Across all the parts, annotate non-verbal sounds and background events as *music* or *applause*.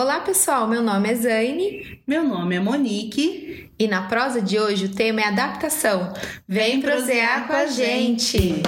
Olá pessoal, meu nome é Zaine. Meu nome é Monique. E na prosa de hoje o tema é adaptação. Vem prosear com a gente!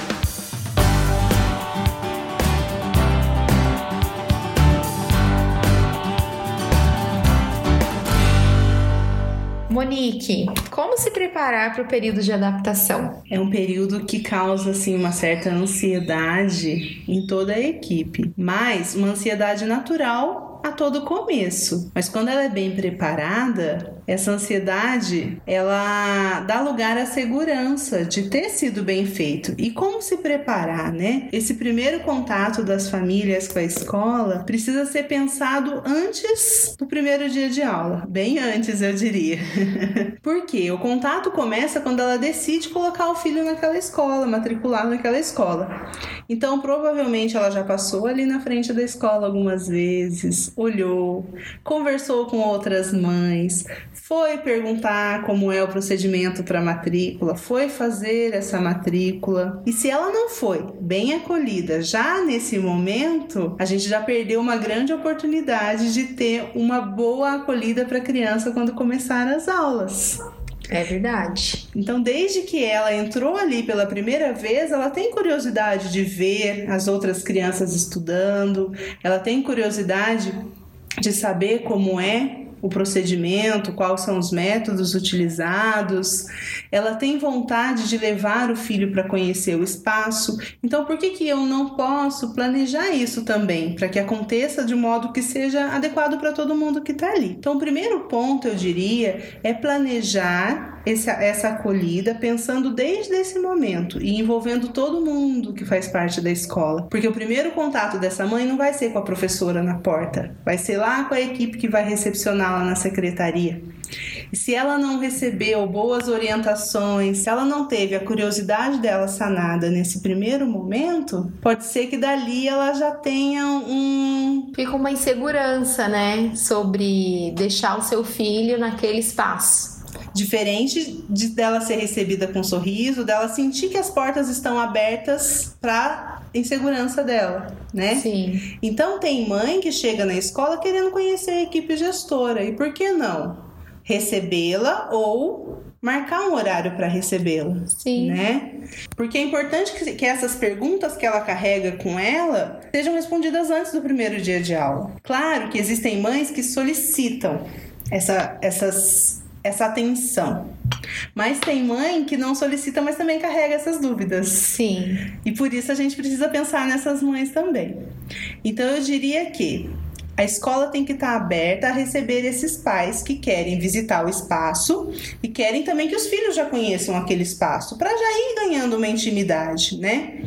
Monique, como se preparar para o período de adaptação? É um período que causa assim uma certa ansiedade em toda a equipe, mas uma ansiedade natural a todo começo. Mas quando ela é bem preparada, essa ansiedade ela dá lugar à segurança de ter sido bem feito. E como se preparar, né? Esse primeiro contato das famílias com a escola precisa ser pensado antes do primeiro dia de aula, bem antes, eu diria. *laughs* Por quê? O contato começa quando ela decide colocar o filho naquela escola, matricular naquela escola. Então, provavelmente ela já passou ali na frente da escola algumas vezes, olhou, conversou com outras mães, foi perguntar como é o procedimento para matrícula, foi fazer essa matrícula. E se ela não foi bem acolhida já nesse momento, a gente já perdeu uma grande oportunidade de ter uma boa acolhida para a criança quando começar as aulas. É verdade. Então, desde que ela entrou ali pela primeira vez, ela tem curiosidade de ver as outras crianças estudando, ela tem curiosidade de saber como é o procedimento, quais são os métodos utilizados. Ela tem vontade de levar o filho para conhecer o espaço. Então, por que, que eu não posso planejar isso também, para que aconteça de modo que seja adequado para todo mundo que está ali? Então, o primeiro ponto, eu diria, é planejar essa, essa acolhida pensando desde esse momento e envolvendo todo mundo que faz parte da escola. Porque o primeiro contato dessa mãe não vai ser com a professora na porta, vai ser lá com a equipe que vai recepcioná-la na secretaria. E se ela não recebeu boas orientações, se ela não teve a curiosidade dela sanada nesse primeiro momento, pode ser que dali ela já tenha um. Fica uma insegurança, né? Sobre deixar o seu filho naquele espaço. Diferente de dela ser recebida com um sorriso, dela sentir que as portas estão abertas para insegurança dela, né? Sim. Então tem mãe que chega na escola querendo conhecer a equipe gestora e por que não recebê-la ou marcar um horário para recebê-la, Sim. né? Porque é importante que, que essas perguntas que ela carrega com ela sejam respondidas antes do primeiro dia de aula. Claro que existem mães que solicitam essa, essas essa atenção. Mas tem mãe que não solicita, mas também carrega essas dúvidas. Sim. E por isso a gente precisa pensar nessas mães também. Então eu diria que a escola tem que estar aberta a receber esses pais que querem visitar o espaço e querem também que os filhos já conheçam aquele espaço, para já ir ganhando uma intimidade, né?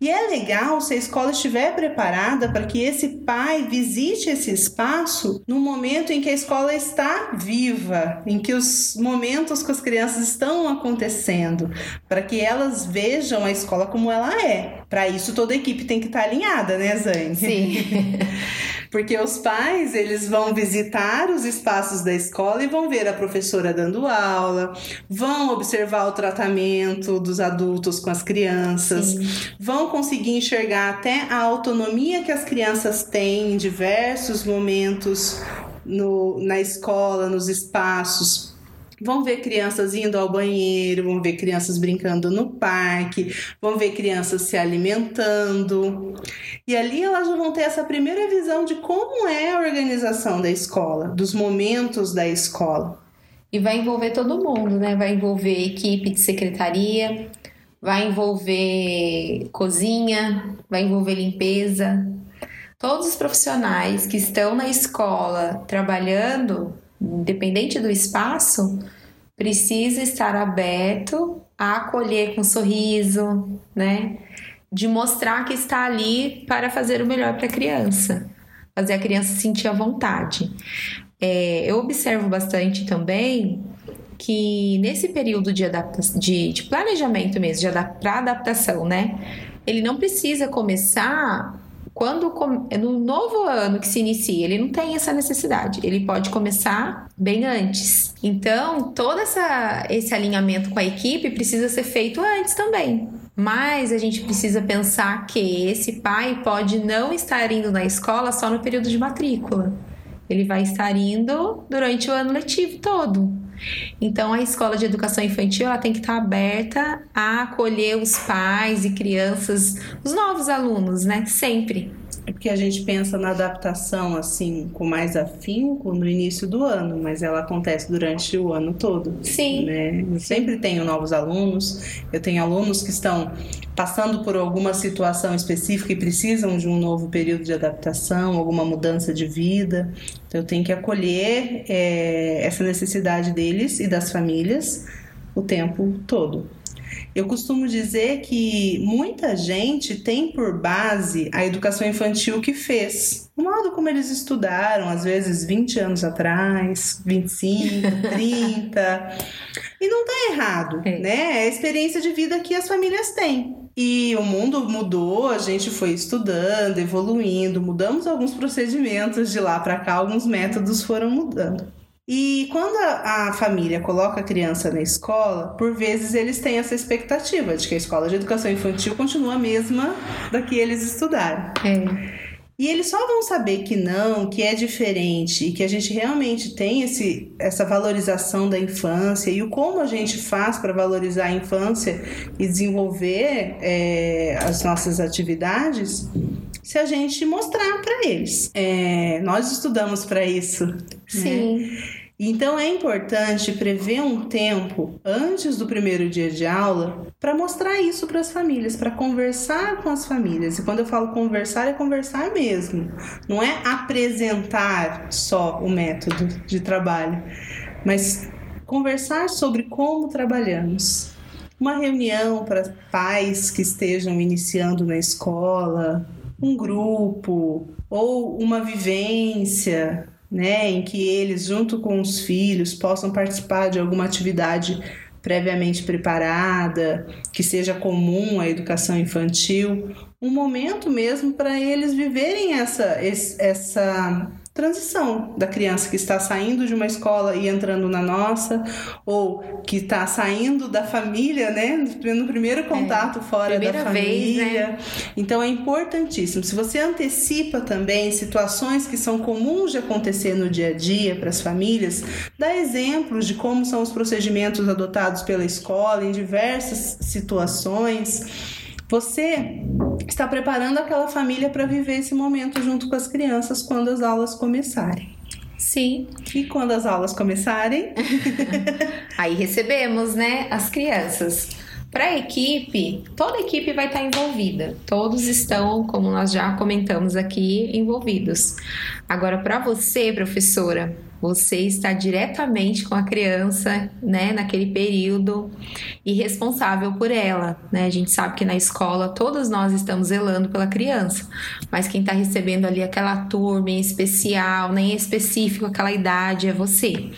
E é legal se a escola estiver preparada para que esse pai visite esse espaço no momento em que a escola está viva, em que os momentos com as crianças estão acontecendo, para que elas vejam a escola como ela é. Para isso, toda a equipe tem que estar alinhada, né, Zane? Sim. *laughs* Porque os pais, eles vão visitar os espaços da escola e vão ver a professora dando aula, vão observar o tratamento dos adultos com as crianças, Sim. vão conseguir enxergar até a autonomia que as crianças têm em diversos momentos no, na escola, nos espaços Vão ver crianças indo ao banheiro, vão ver crianças brincando no parque, vão ver crianças se alimentando. E ali elas vão ter essa primeira visão de como é a organização da escola, dos momentos da escola. E vai envolver todo mundo, né? Vai envolver equipe de secretaria, vai envolver cozinha, vai envolver limpeza. Todos os profissionais que estão na escola trabalhando independente do espaço, precisa estar aberto a acolher com sorriso, né? De mostrar que está ali para fazer o melhor para a criança, fazer a criança sentir a vontade. É, eu observo bastante também que nesse período de, de, de planejamento mesmo, para adaptação, né? Ele não precisa começar quando no novo ano que se inicia, ele não tem essa necessidade. Ele pode começar bem antes. Então, todo essa, esse alinhamento com a equipe precisa ser feito antes também. Mas a gente precisa pensar que esse pai pode não estar indo na escola só no período de matrícula. ele vai estar indo durante o ano letivo todo. Então, a escola de educação infantil ela tem que estar aberta a acolher os pais e crianças, os novos alunos, né? Sempre. É porque a gente pensa na adaptação assim com mais afinco no início do ano, mas ela acontece durante o ano todo. Sim. Né? Eu sempre tenho novos alunos, eu tenho alunos que estão passando por alguma situação específica e precisam de um novo período de adaptação, alguma mudança de vida. Então eu tenho que acolher é, essa necessidade deles e das famílias o tempo todo. Eu costumo dizer que muita gente tem por base a educação infantil que fez. O modo como eles estudaram, às vezes 20 anos atrás, 25, 30. *laughs* E não está errado, é. né? É a experiência de vida que as famílias têm. E o mundo mudou, a gente foi estudando, evoluindo, mudamos alguns procedimentos de lá para cá, alguns métodos foram mudando. E quando a, a, família coloca a criança na escola, por vezes eles têm essa expectativa de que a escola de educação infantil continua a mesma da que eles estudaram. É. E eles só vão saber que não, que é diferente e que a gente realmente tem esse, essa valorização da infância e o como a gente faz para valorizar a infância e desenvolver é, as nossas atividades se a gente mostrar para eles. É, nós estudamos para isso. Né? Sim. Né? Então é importante prever um tempo antes do primeiro dia de aula para mostrar isso para as famílias, para conversar com as famílias. E quando eu falo conversar, é conversar mesmo. Não é apresentar só o método de trabalho, mas conversar sobre como trabalhamos. Uma reunião para pais que estejam iniciando na escola, um grupo ou uma vivência né, em que eles, junto com os filhos, possam participar de alguma atividade previamente preparada, que seja comum à educação infantil, um momento mesmo para eles viverem essa, essa transição da criança que está saindo de uma escola e entrando na nossa, ou que está saindo da família, né? No primeiro contato é, fora da família. Vez, né? Então é importantíssimo. Se você antecipa também situações que são comuns de acontecer no dia a dia para as famílias, dá exemplos de como são os procedimentos adotados pela escola em diversas situações você está preparando aquela família para viver esse momento junto com as crianças quando as aulas começarem. Sim. E quando as aulas começarem? *laughs* Aí recebemos, né, as crianças. Para a equipe, toda a equipe vai estar envolvida. Todos estão, como nós já comentamos aqui, envolvidos. Agora, para você, professora, você está diretamente com a criança, né, naquele período e responsável por ela, né? A gente sabe que na escola todos nós estamos zelando pela criança, mas quem está recebendo ali aquela turma em especial, nem específico aquela idade é você.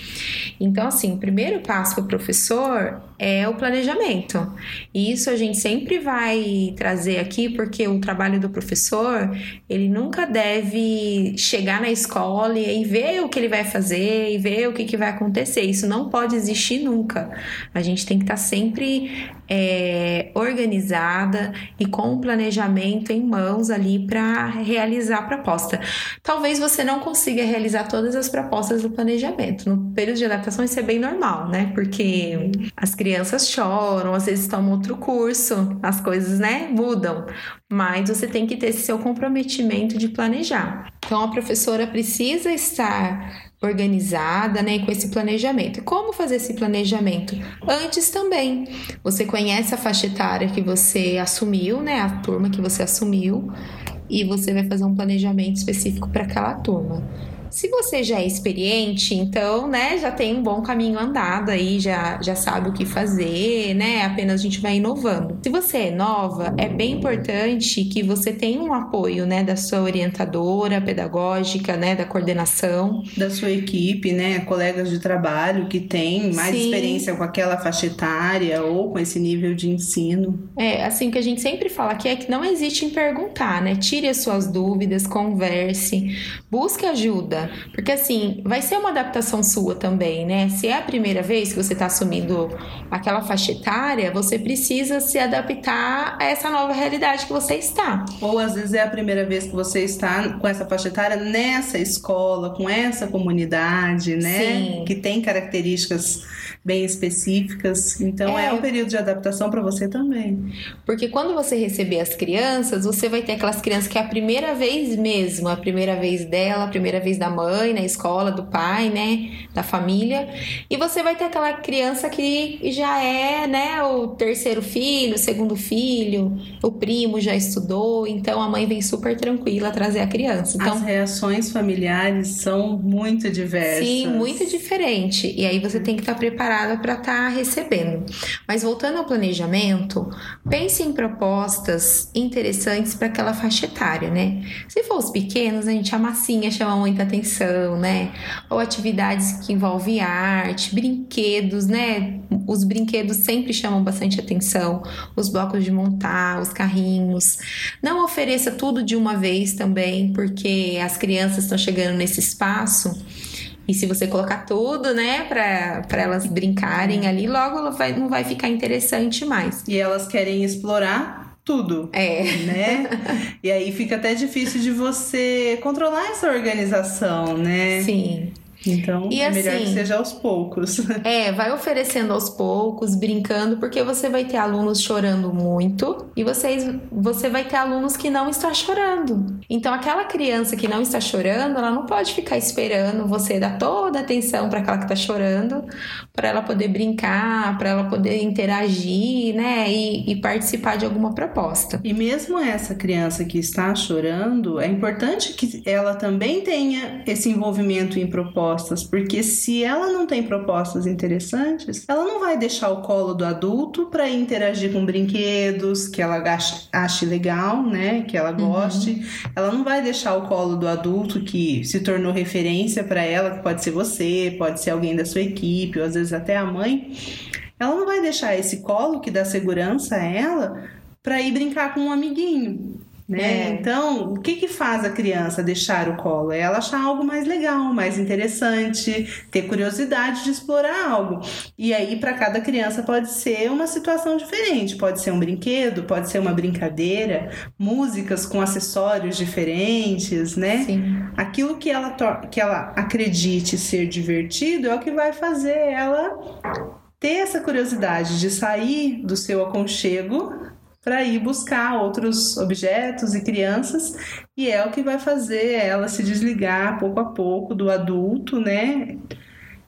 Então, assim, o primeiro passo para o professor é o planejamento. E isso a gente sempre vai trazer aqui, porque o trabalho do professor, ele nunca deve chegar na escola e ver o que ele vai fazer e ver o que, que vai acontecer. Isso não pode existir nunca. A gente tem que estar tá sempre é, organizada e com o planejamento em mãos ali para realizar a proposta. Talvez você não consiga realizar todas as propostas do planejamento. No período de adaptação, isso é bem normal, né? Porque as crianças choram, às vezes tomam outro curso, as coisas, né, mudam. Mas você tem que ter esse seu comprometimento de planejar. Então a professora precisa estar organizada, né, com esse planejamento. Como fazer esse planejamento? Antes também. Você conhece a faixa etária que você assumiu, né, a turma que você assumiu, e você vai fazer um planejamento específico para aquela turma. Se você já é experiente, então, né, já tem um bom caminho andado aí, já, já sabe o que fazer, né? Apenas a gente vai inovando. Se você é nova, é bem importante que você tenha um apoio, né, da sua orientadora pedagógica, né, da coordenação. Da sua equipe, né, colegas de trabalho que têm mais Sim. experiência com aquela faixa etária ou com esse nível de ensino. É, assim que a gente sempre fala aqui é que não existe em perguntar, né? Tire as suas dúvidas, converse, busque ajuda porque assim, vai ser uma adaptação sua também, né? Se é a primeira vez que você está assumindo aquela faixa etária, você precisa se adaptar a essa nova realidade que você está. Ou às vezes é a primeira vez que você está com essa faixa etária nessa escola, com essa comunidade, né? Sim. Que tem características bem específicas. Então é, é um período de adaptação para você também. Porque quando você receber as crianças, você vai ter aquelas crianças que é a primeira vez mesmo, a primeira vez dela, a primeira vez da mãe, na escola, do pai, né, da família. E você vai ter aquela criança que já é, né, o terceiro filho, o segundo filho, o primo já estudou, então a mãe vem super tranquila trazer a criança. Então, As reações familiares são muito diversas. Sim, muito diferente. E aí você tem que estar preparado preparada para estar tá recebendo. Mas voltando ao planejamento, pense em propostas interessantes para aquela faixa etária, né? Se for os pequenos, a gente a massinha chama muita atenção, né? Ou atividades que envolvem arte, brinquedos, né? Os brinquedos sempre chamam bastante atenção, os blocos de montar, os carrinhos. Não ofereça tudo de uma vez também, porque as crianças estão chegando nesse espaço e se você colocar tudo, né, para elas brincarem ali, logo vai, não vai ficar interessante mais. E elas querem explorar tudo. É. Né? e aí fica até difícil de você controlar essa organização, né? Sim. Então, e é assim, melhor que assim, seja aos poucos. *laughs* É, vai oferecendo aos poucos, brincando, porque você vai ter alunos chorando muito e vocês, você vai ter alunos que não estão chorando. Então, aquela criança que não está chorando, ela não pode ficar esperando você dar toda a atenção para aquela que está chorando, para ela poder brincar, para ela poder interagir, né, e, e participar de alguma proposta. E mesmo essa criança que está chorando, é importante que ela também tenha esse envolvimento em propostas propostas, porque se ela não tem propostas interessantes, ela não vai deixar o colo do adulto para interagir com brinquedos que ela ache legal, né, que ela uhum. goste. Uhum. Ela não vai deixar o colo do adulto que se tornou referência para ela, que pode ser você, pode ser alguém da sua equipe, ou às vezes até a mãe. Ela não vai deixar esse colo que dá segurança a ela para ir brincar com um amiguinho. Né? É. Então, o que, que faz a criança deixar o colo? É ela achar algo mais legal, mais interessante, ter curiosidade de explorar algo. E aí, para cada criança, pode ser uma situação diferente. Pode ser um brinquedo, pode ser uma brincadeira, músicas com acessórios diferentes, né? Sim. Aquilo que ela, que ela acredite ser divertido é o que vai fazer ela ter essa curiosidade de sair do seu aconchego para ir buscar outros objetos e crianças, e é o que vai fazer ela se desligar pouco a pouco do adulto, né?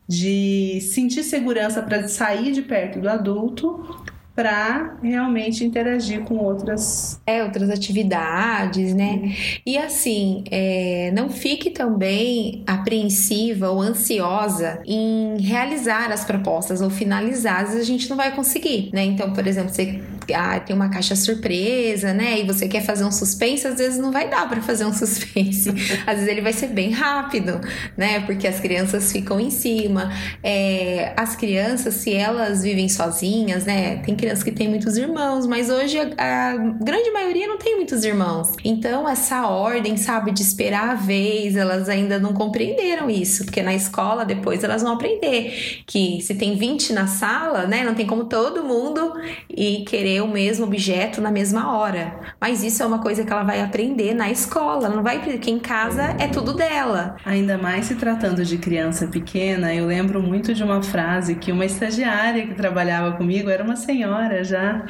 De sentir segurança para sair de perto do adulto para realmente interagir com outras é outras atividades né? E assim é, não fique também apreensiva ou ansiosa em realizar as propostas ou finalizar a gente não vai conseguir né? Então por exemplo você ah, tem uma caixa surpresa, né? E você quer fazer um suspense, às vezes não vai dar para fazer um *laughs* suspense. às vezes ele vai ser bem rápido, né? Porque as crianças ficam em cima. É, as crianças, se elas vivem sozinhas, né? Tem crianças que têm muitos irmãos, mas hoje a, a grande maioria não tem muitos irmãos. Então, essa ordem, sabe, de esperar a vez, elas ainda não compreenderam isso, porque na escola depois elas vão aprender que se tem 20 na sala, né? Não tem como todo mundo e querer o mesmo objeto na mesma hora. Mas isso é uma coisa que ela vai aprender na escola, ela não vai porque em casa é tudo dela. Ainda mais se tratando de criança pequena, eu lembro muito de uma frase que uma estagiária que trabalhava comigo era uma senhora já.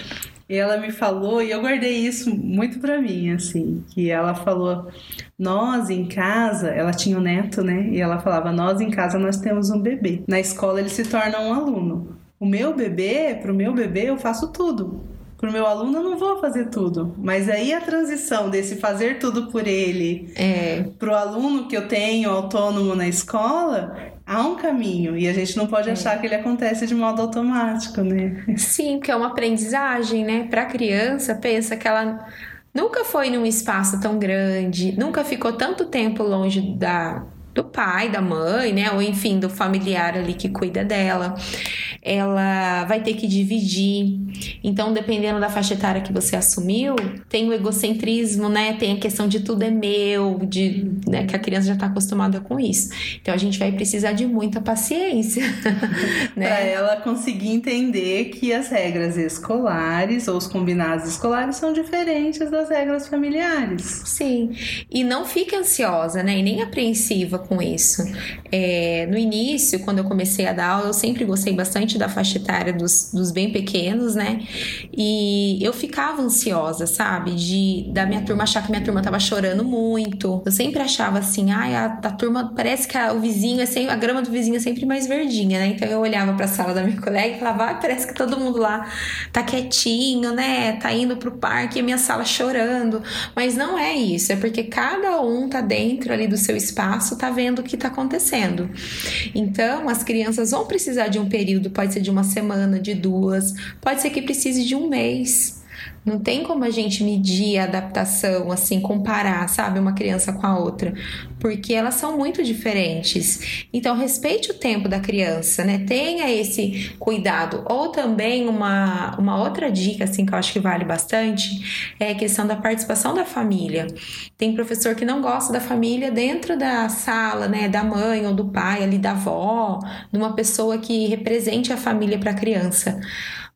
E ela me falou, e eu guardei isso muito para mim, assim, que ela falou: "Nós em casa, ela tinha um neto, né? E ela falava: "Nós em casa nós temos um bebê. Na escola ele se torna um aluno. O meu bebê, pro meu bebê eu faço tudo. Pro meu aluno eu não vou fazer tudo. Mas aí a transição desse fazer tudo por ele é. pro aluno que eu tenho autônomo na escola, há um caminho e a gente não pode é. achar que ele acontece de modo automático, né? Sim, porque é uma aprendizagem, né? Para criança, pensa que ela nunca foi num espaço tão grande, nunca ficou tanto tempo longe da do pai, da mãe, né? Ou enfim, do familiar ali que cuida dela. Ela vai ter que dividir. Então, dependendo da faixa etária que você assumiu, tem o egocentrismo, né? Tem a questão de tudo é meu, de né? que a criança já está acostumada com isso. Então, a gente vai precisar de muita paciência, *laughs* né? Para ela conseguir entender que as regras escolares ou os combinados escolares são diferentes das regras familiares. Sim. E não fique ansiosa, né? E nem apreensiva com isso. É, no início, quando eu comecei a dar aula, eu sempre gostei bastante da faixa etária dos, dos bem pequenos, né? E eu ficava ansiosa, sabe? De da minha turma achar que minha turma tava chorando muito. Eu sempre achava assim, ai, a, a turma parece que a, o vizinho é sempre, a grama do vizinho é sempre mais verdinha, né? Então eu olhava para a sala da minha *laughs* colega e falava, ai, parece que todo mundo lá tá quietinho, né? Tá indo pro parque a minha sala chorando. Mas não é isso, é porque cada um tá dentro ali do seu espaço, tá vendo o que tá acontecendo. Então, as crianças vão precisar de um período, pode ser de uma semana, de duas, pode ser que precise de um mês. Não tem como a gente medir a adaptação, assim, comparar, sabe, uma criança com a outra, porque elas são muito diferentes. Então, respeite o tempo da criança, né? Tenha esse cuidado. Ou também uma, uma outra dica, assim, que eu acho que vale bastante, é a questão da participação da família. Tem professor que não gosta da família dentro da sala, né, da mãe ou do pai, ali da avó, de uma pessoa que represente a família para a criança.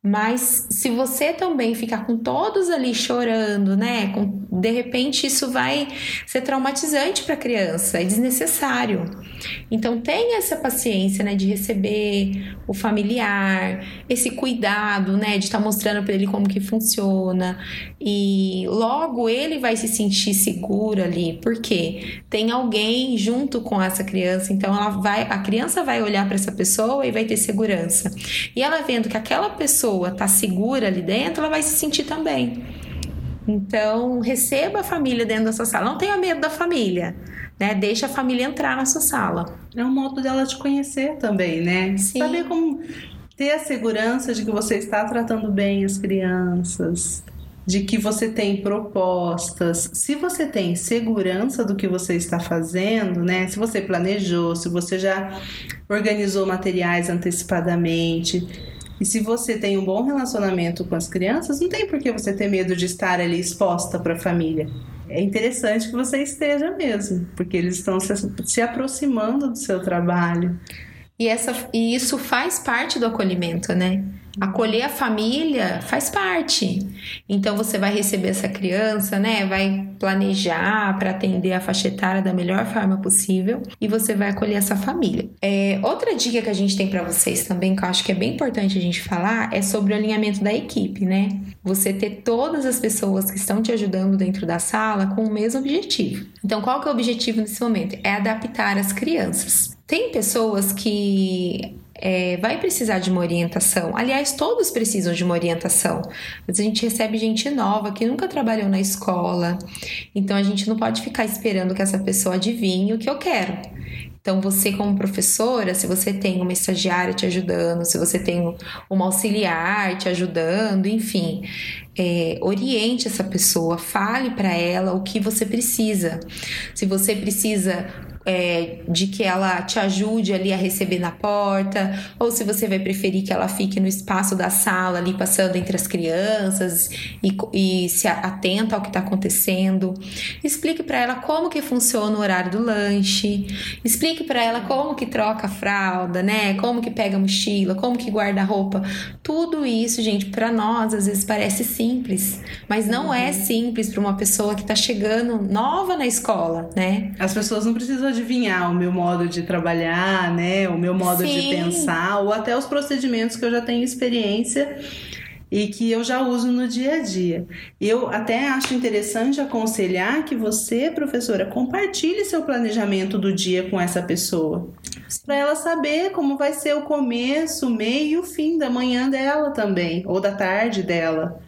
Mas se você também ficar com todos ali chorando, né? Com, de repente isso vai ser traumatizante para a criança, é desnecessário. Então tenha essa paciência, né, de receber o familiar, esse cuidado, né, de estar tá mostrando para ele como que funciona e logo ele vai se sentir seguro ali, porque tem alguém junto com essa criança, então ela vai, a criança vai olhar para essa pessoa e vai ter segurança. E ela vendo que aquela pessoa pessoa está segura ali dentro, ela vai se sentir também. Então, receba a família dentro da sua sala. Não tenha medo da família, né? Deixa a família entrar na sua sala. É um modo dela te conhecer também, né? Sim. Saber como ter a segurança de que você está tratando bem as crianças, de que você tem propostas. Se você tem segurança do que você está fazendo, né? Se você planejou, se você já organizou materiais antecipadamente, e se você tem um bom relacionamento com as crianças, não tem por que você ter medo de estar ali exposta para a família. É interessante que você esteja mesmo, porque eles estão se, se aproximando do seu trabalho. E, essa, e isso faz parte do acolhimento, né? Acolher a família faz parte. Então você vai receber essa criança, né? Vai planejar para atender a faixa etária da melhor forma possível e você vai acolher essa família. É, outra dica que a gente tem para vocês também, que eu acho que é bem importante a gente falar, é sobre o alinhamento da equipe, né? Você ter todas as pessoas que estão te ajudando dentro da sala com o mesmo objetivo. Então, qual que é o objetivo nesse momento? É adaptar as crianças. Tem pessoas que é, vai precisar de uma orientação. Aliás, todos precisam de uma orientação. Mas a gente recebe gente nova que nunca trabalhou na escola, então a gente não pode ficar esperando que essa pessoa adivinhe o que eu quero. Então, você, como professora, se você tem uma estagiária te ajudando, se você tem uma auxiliar te ajudando, enfim, é, oriente essa pessoa, fale para ela o que você precisa. Se você precisa é, de que ela te ajude ali a receber na porta, ou se você vai preferir que ela fique no espaço da sala ali passando entre as crianças e, e se atenta ao que está acontecendo. Explique para ela como que funciona o horário do lanche, explique para ela como que troca a fralda, né? Como que pega a mochila, como que guarda a roupa. Tudo isso, gente, para nós às vezes parece simples, mas não é uhum. simples para uma pessoa que está chegando nova na escola, né? As pessoas não precisam adivinhar o meu modo de trabalhar, né? O meu modo Sim. de pensar, ou até os procedimentos que eu já tenho experiência e que eu já uso no dia a dia. Eu até acho interessante aconselhar que você, professora, compartilhe seu planejamento do dia com essa pessoa, para ela saber como vai ser o começo, o meio e o fim da manhã dela também, ou da tarde dela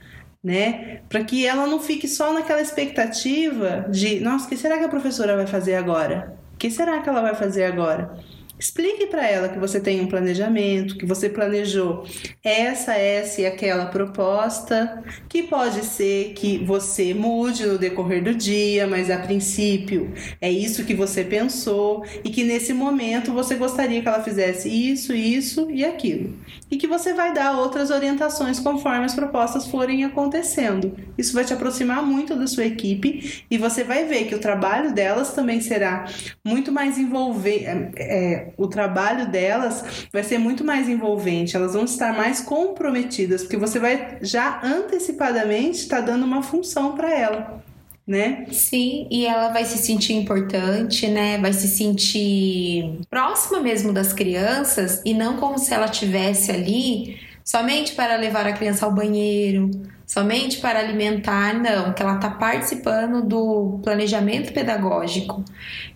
né? Para que ela não fique só naquela expectativa de, nossa, o que será que a professora vai fazer agora? Que será que ela vai fazer agora? Explique para ela que você tem um planejamento, que você planejou essa, essa e aquela proposta, que pode ser que você mude no decorrer do dia, mas a princípio é isso que você pensou e que nesse momento você gostaria que ela fizesse isso, isso e aquilo. E que você vai dar outras orientações conforme as propostas forem acontecendo. Isso vai te aproximar muito da sua equipe e você vai ver que o trabalho delas também será muito mais envolvente. É, é, o trabalho delas vai ser muito mais envolvente, elas vão estar mais comprometidas, porque você vai já antecipadamente estar tá dando uma função para ela. Né? Sim, e ela vai se sentir importante, né? Vai se sentir próxima mesmo das crianças e não como se ela tivesse ali somente para levar a criança ao banheiro, somente para alimentar, não, que ela está participando do planejamento pedagógico,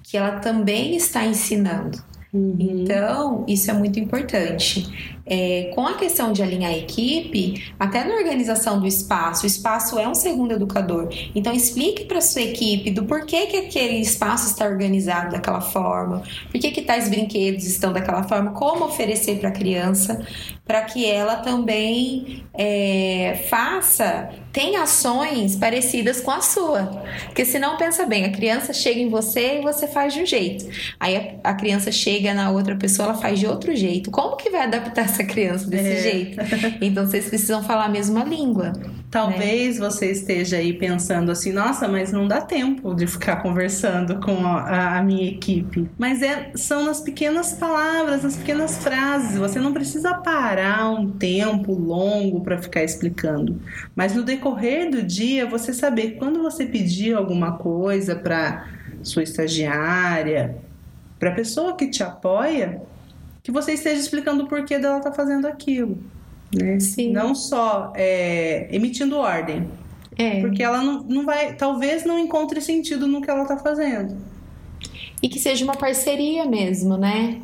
que ela também está ensinando. Uhum. Então, isso é muito importante. É, com a questão de alinhar a equipe, até na organização do espaço, o espaço é um segundo educador. Então, explique para sua equipe do porquê que aquele espaço está organizado daquela forma, por que, tais brinquedos estão daquela forma, como oferecer para a criança, para que ela também é, faça, tenha ações parecidas com a sua. Porque senão, pensa bem, a criança chega em você e você faz de um jeito. Aí a, a criança chega na outra pessoa, ela faz de outro jeito. Como que vai adaptar essa criança desse é. jeito? Então, vocês precisam falar a mesma língua. Talvez né? você esteja aí pensando assim, nossa, mas não dá tempo de ficar conversando com a, a minha equipe. Mas é, são nas pequenas palavras, nas pequenas frases. Você não precisa parar um tempo longo para ficar explicando. Mas no decorrer do dia, você saber quando você pedir alguma coisa para sua estagiária, para a pessoa que te apoia, que você esteja explicando o porquê dela estar tá fazendo aquilo. Né? Sim. Não só é, emitindo ordem. É. Porque ela não, não vai, talvez não encontre sentido no que ela está fazendo. E que seja uma parceria mesmo, né?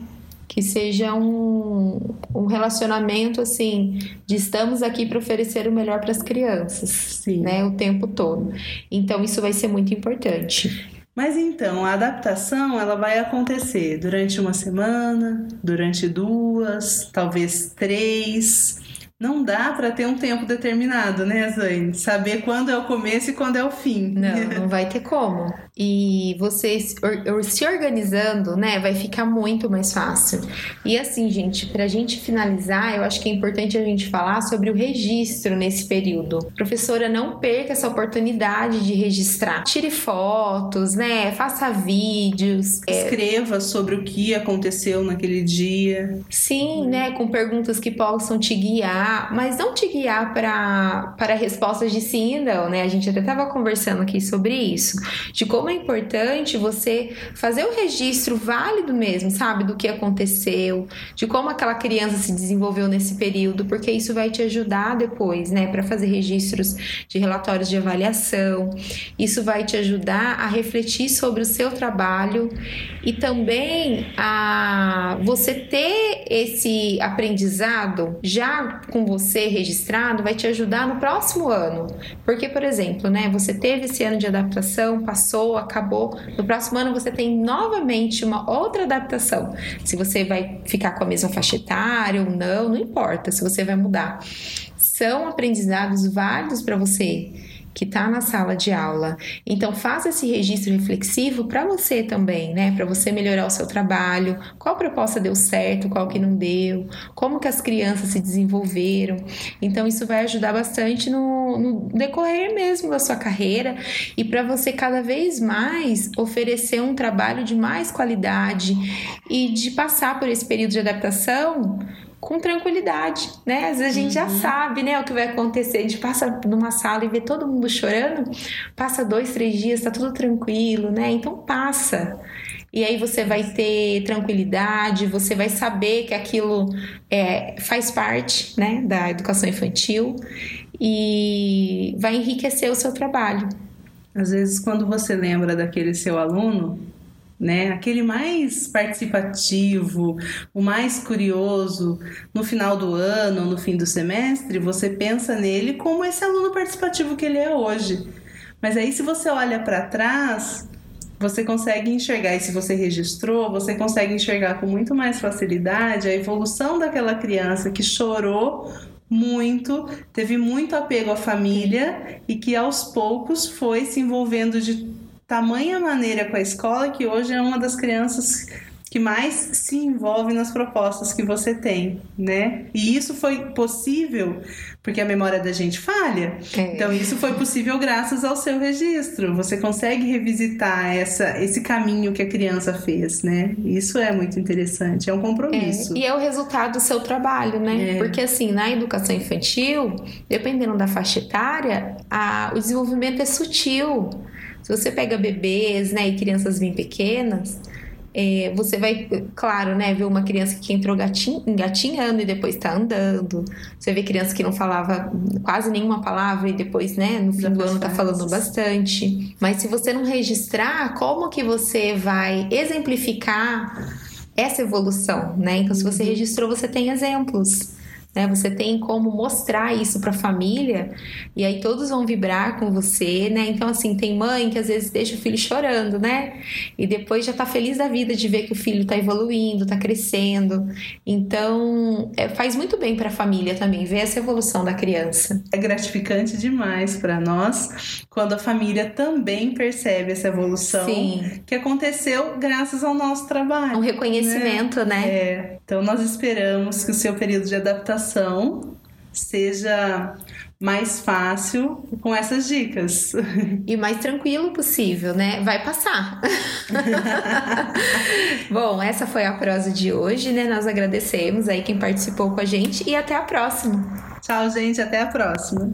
Que seja um, um relacionamento assim, de estamos aqui para oferecer o melhor para as crianças, Sim. né? O tempo todo. Então isso vai ser muito importante. Mas então, a adaptação ela vai acontecer durante uma semana, durante duas, talvez três. Não dá para ter um tempo determinado, né, Zane? Saber quando é o começo e quando é o fim. Não, não vai ter como. E você se organizando, né, vai ficar muito mais fácil. E assim, gente, pra gente finalizar, eu acho que é importante a gente falar sobre o registro nesse período. Professora, não perca essa oportunidade de registrar. Tire fotos, né, faça vídeos. É Escreva é... sobre o que aconteceu naquele dia. Sim, né, com perguntas que possam te guiar mas não te guiar para respostas de sim e não, né? A gente até estava conversando aqui sobre isso, de como é importante você fazer o registro válido mesmo, sabe? Do que aconteceu, de como aquela criança se desenvolveu nesse período, porque isso vai te ajudar depois, né? Para fazer registros de relatórios de avaliação, isso vai te ajudar a refletir sobre o seu trabalho e também a você ter esse aprendizado já com com você registrado vai te ajudar no próximo ano. Porque, por exemplo, né, você teve esse ano de adaptação, passou, acabou. No próximo ano você tem novamente uma outra adaptação. Se você vai ficar com a mesma faixa etária ou não, não importa se você vai mudar. São aprendizados válidos para você que está na sala de aula. Então faça esse registro reflexivo para você também, né? Para você melhorar o seu trabalho, qual proposta deu certo, qual que não deu, como que as crianças se desenvolveram. Então isso vai ajudar bastante no, no decorrer mesmo da sua carreira e para você cada vez mais oferecer um trabalho de mais qualidade e de passar por esse período de adaptação com tranquilidade, né? Às vezes a gente uhum. já sabe, né, o que vai acontecer. A gente passa numa sala e vê todo mundo chorando, passa dois, três dias, tá tudo tranquilo, né? Então passa. E aí você vai ter tranquilidade, você vai saber que aquilo é, faz parte, né, da educação infantil e vai enriquecer o seu trabalho. Às vezes, quando você lembra daquele seu aluno, né? Aquele mais participativo, o mais curioso, no final do ano, no fim do semestre, você pensa nele como esse aluno participativo que ele é hoje. Mas aí se você olha para trás, você consegue enxergar, e se você registrou, você consegue enxergar com muito mais facilidade a evolução daquela criança que chorou muito, teve muito apego à família e que aos poucos foi se envolvendo de tamanha maneira com a escola que hoje é uma das crianças que mais se envolve nas propostas que você tem, né? E isso foi possível porque a memória da gente falha. É. Então isso foi possível graças ao seu registro. Você consegue revisitar essa, esse caminho que a criança fez, né? Isso é muito interessante, é um compromisso. É. E é o resultado do seu trabalho, né? É. Porque assim, na educação infantil, dependendo da faixa etária, a, o desenvolvimento é sutil. Se você pega bebês, né, e crianças bem pequenas, é, você vai, claro, né, ver uma criança que entrou gatin, engatinhando e depois está andando. Você vê criança que não falava quase nenhuma palavra e depois, né, no fim do ano está falando bastante. Mas se você não registrar, como que você vai exemplificar essa evolução, né? Então, se você registrou, você tem exemplos né? Você tem como mostrar isso para a família e aí todos vão vibrar com você, né? Então assim, tem mãe que às vezes deixa o filho chorando, né? E depois já tá feliz da vida de ver que o filho tá evoluindo, tá crescendo. Então, é, faz muito bem para a família também ver essa evolução da criança. É gratificante demais para nós quando a família também percebe essa evolução Sim. que aconteceu graças ao nosso trabalho. Um reconhecimento, né? né? É. Então nós esperamos que o seu período de adaptação seja mais fácil com essas dicas. *laughs* E mais tranquilo possível, né? Vai passar. *laughs* Bom, essa foi a prosa de hoje, né? Nós agradecemos aí quem participou com a gente e até a próxima. Tchau, gente, até a próxima.